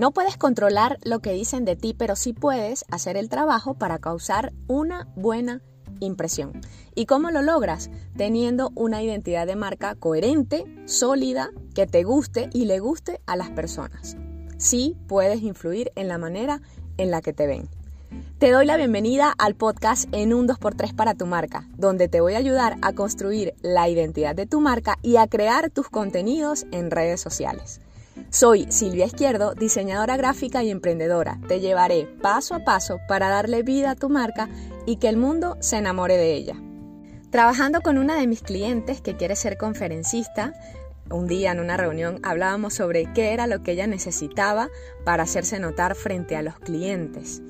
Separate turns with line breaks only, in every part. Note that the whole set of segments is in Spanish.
No puedes controlar lo que dicen de ti, pero sí puedes hacer el trabajo para causar una buena impresión. ¿Y cómo lo logras? Teniendo una identidad de marca coherente, sólida, que te guste y le guste a las personas. Sí puedes influir en la manera en la que te ven. Te doy la bienvenida al podcast en un 2x3 para tu marca, donde te voy a ayudar a construir la identidad de tu marca y a crear tus contenidos en redes sociales. Soy Silvia Izquierdo, diseñadora gráfica y emprendedora. Te llevaré paso a paso para darle vida a tu marca y que el mundo se enamore de ella. Trabajando con una de mis clientes que quiere ser conferencista, un día en una reunión hablábamos sobre qué era lo que ella necesitaba para hacerse notar frente a los clientes.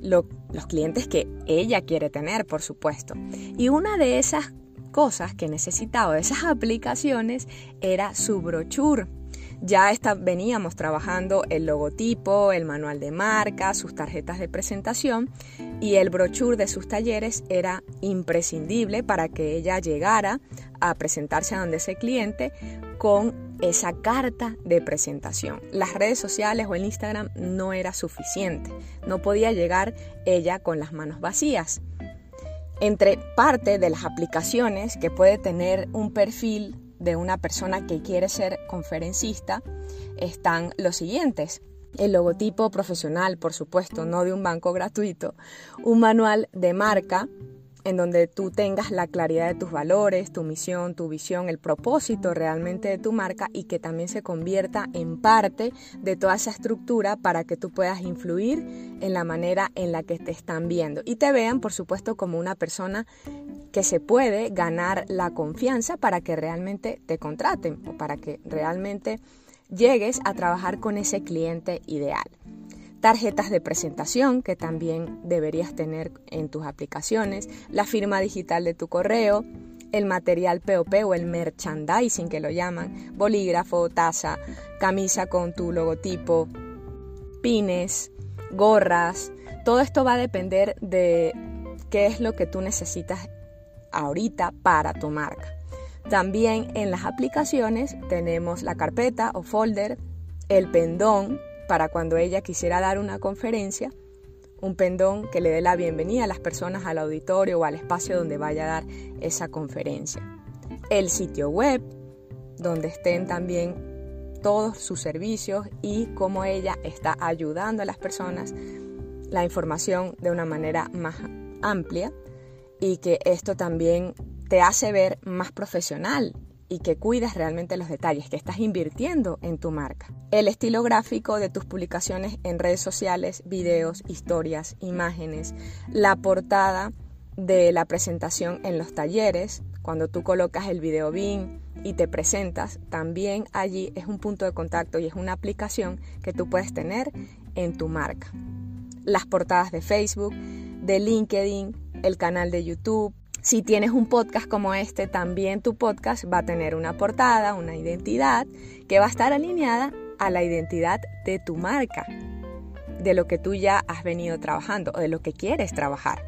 los clientes que ella quiere tener, por supuesto. Y una de esas cosas que necesitaba, de esas aplicaciones, era su brochure ya veníamos trabajando el logotipo, el manual de marca, sus tarjetas de presentación y el brochure de sus talleres era imprescindible para que ella llegara a presentarse a donde ese cliente con esa carta de presentación. Las redes sociales o el Instagram no era suficiente, no podía llegar ella con las manos vacías. Entre parte de las aplicaciones que puede tener un perfil de una persona que quiere ser conferencista están los siguientes. El logotipo profesional, por supuesto, no de un banco gratuito. Un manual de marca en donde tú tengas la claridad de tus valores, tu misión, tu visión, el propósito realmente de tu marca y que también se convierta en parte de toda esa estructura para que tú puedas influir en la manera en la que te están viendo. Y te vean, por supuesto, como una persona que se puede ganar la confianza para que realmente te contraten o para que realmente llegues a trabajar con ese cliente ideal tarjetas de presentación que también deberías tener en tus aplicaciones, la firma digital de tu correo, el material POP o el merchandising que lo llaman, bolígrafo, taza, camisa con tu logotipo, pines, gorras. Todo esto va a depender de qué es lo que tú necesitas ahorita para tu marca. También en las aplicaciones tenemos la carpeta o folder, el pendón, para cuando ella quisiera dar una conferencia, un pendón que le dé la bienvenida a las personas al auditorio o al espacio donde vaya a dar esa conferencia. El sitio web, donde estén también todos sus servicios y cómo ella está ayudando a las personas, la información de una manera más amplia y que esto también te hace ver más profesional y que cuidas realmente los detalles, que estás invirtiendo en tu marca. El estilo gráfico de tus publicaciones en redes sociales, videos, historias, imágenes, la portada de la presentación en los talleres, cuando tú colocas el video BIM y te presentas, también allí es un punto de contacto y es una aplicación que tú puedes tener en tu marca. Las portadas de Facebook, de LinkedIn, el canal de YouTube, si tienes un podcast como este, también tu podcast va a tener una portada, una identidad que va a estar alineada a la identidad de tu marca, de lo que tú ya has venido trabajando o de lo que quieres trabajar.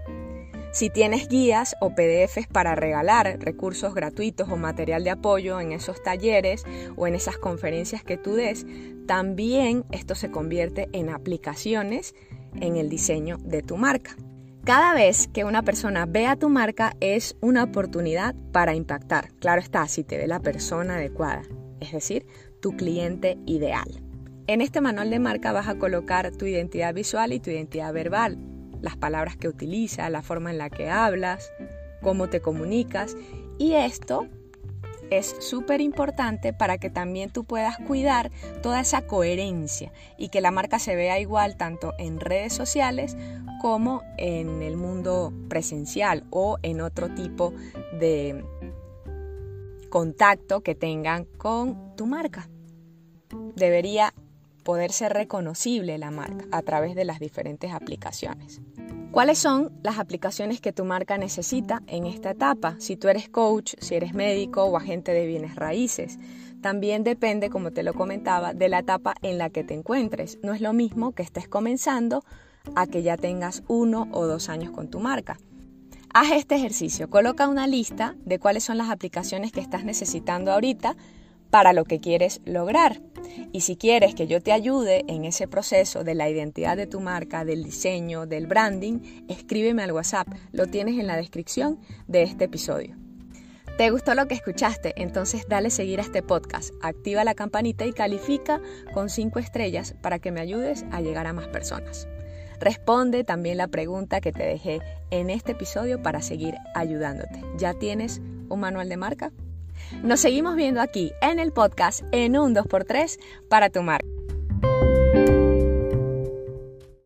Si tienes guías o PDFs para regalar recursos gratuitos o material de apoyo en esos talleres o en esas conferencias que tú des, también esto se convierte en aplicaciones en el diseño de tu marca. Cada vez que una persona vea tu marca es una oportunidad para impactar. Claro está, si te ve la persona adecuada, es decir, tu cliente ideal. En este manual de marca vas a colocar tu identidad visual y tu identidad verbal, las palabras que utilizas, la forma en la que hablas, cómo te comunicas y esto es súper importante para que también tú puedas cuidar toda esa coherencia y que la marca se vea igual tanto en redes sociales como en el mundo presencial o en otro tipo de contacto que tengan con tu marca. Debería poder ser reconocible la marca a través de las diferentes aplicaciones. ¿Cuáles son las aplicaciones que tu marca necesita en esta etapa? Si tú eres coach, si eres médico o agente de bienes raíces. También depende, como te lo comentaba, de la etapa en la que te encuentres. No es lo mismo que estés comenzando a que ya tengas uno o dos años con tu marca. Haz este ejercicio, coloca una lista de cuáles son las aplicaciones que estás necesitando ahorita para lo que quieres lograr. Y si quieres que yo te ayude en ese proceso de la identidad de tu marca, del diseño, del branding, escríbeme al WhatsApp. Lo tienes en la descripción de este episodio. ¿Te gustó lo que escuchaste? Entonces dale seguir a este podcast, activa la campanita y califica con 5 estrellas para que me ayudes a llegar a más personas. Responde también la pregunta que te dejé en este episodio para seguir ayudándote. ¿Ya tienes un manual de marca? Nos seguimos viendo aquí en el podcast en un 2x3 para tu marca.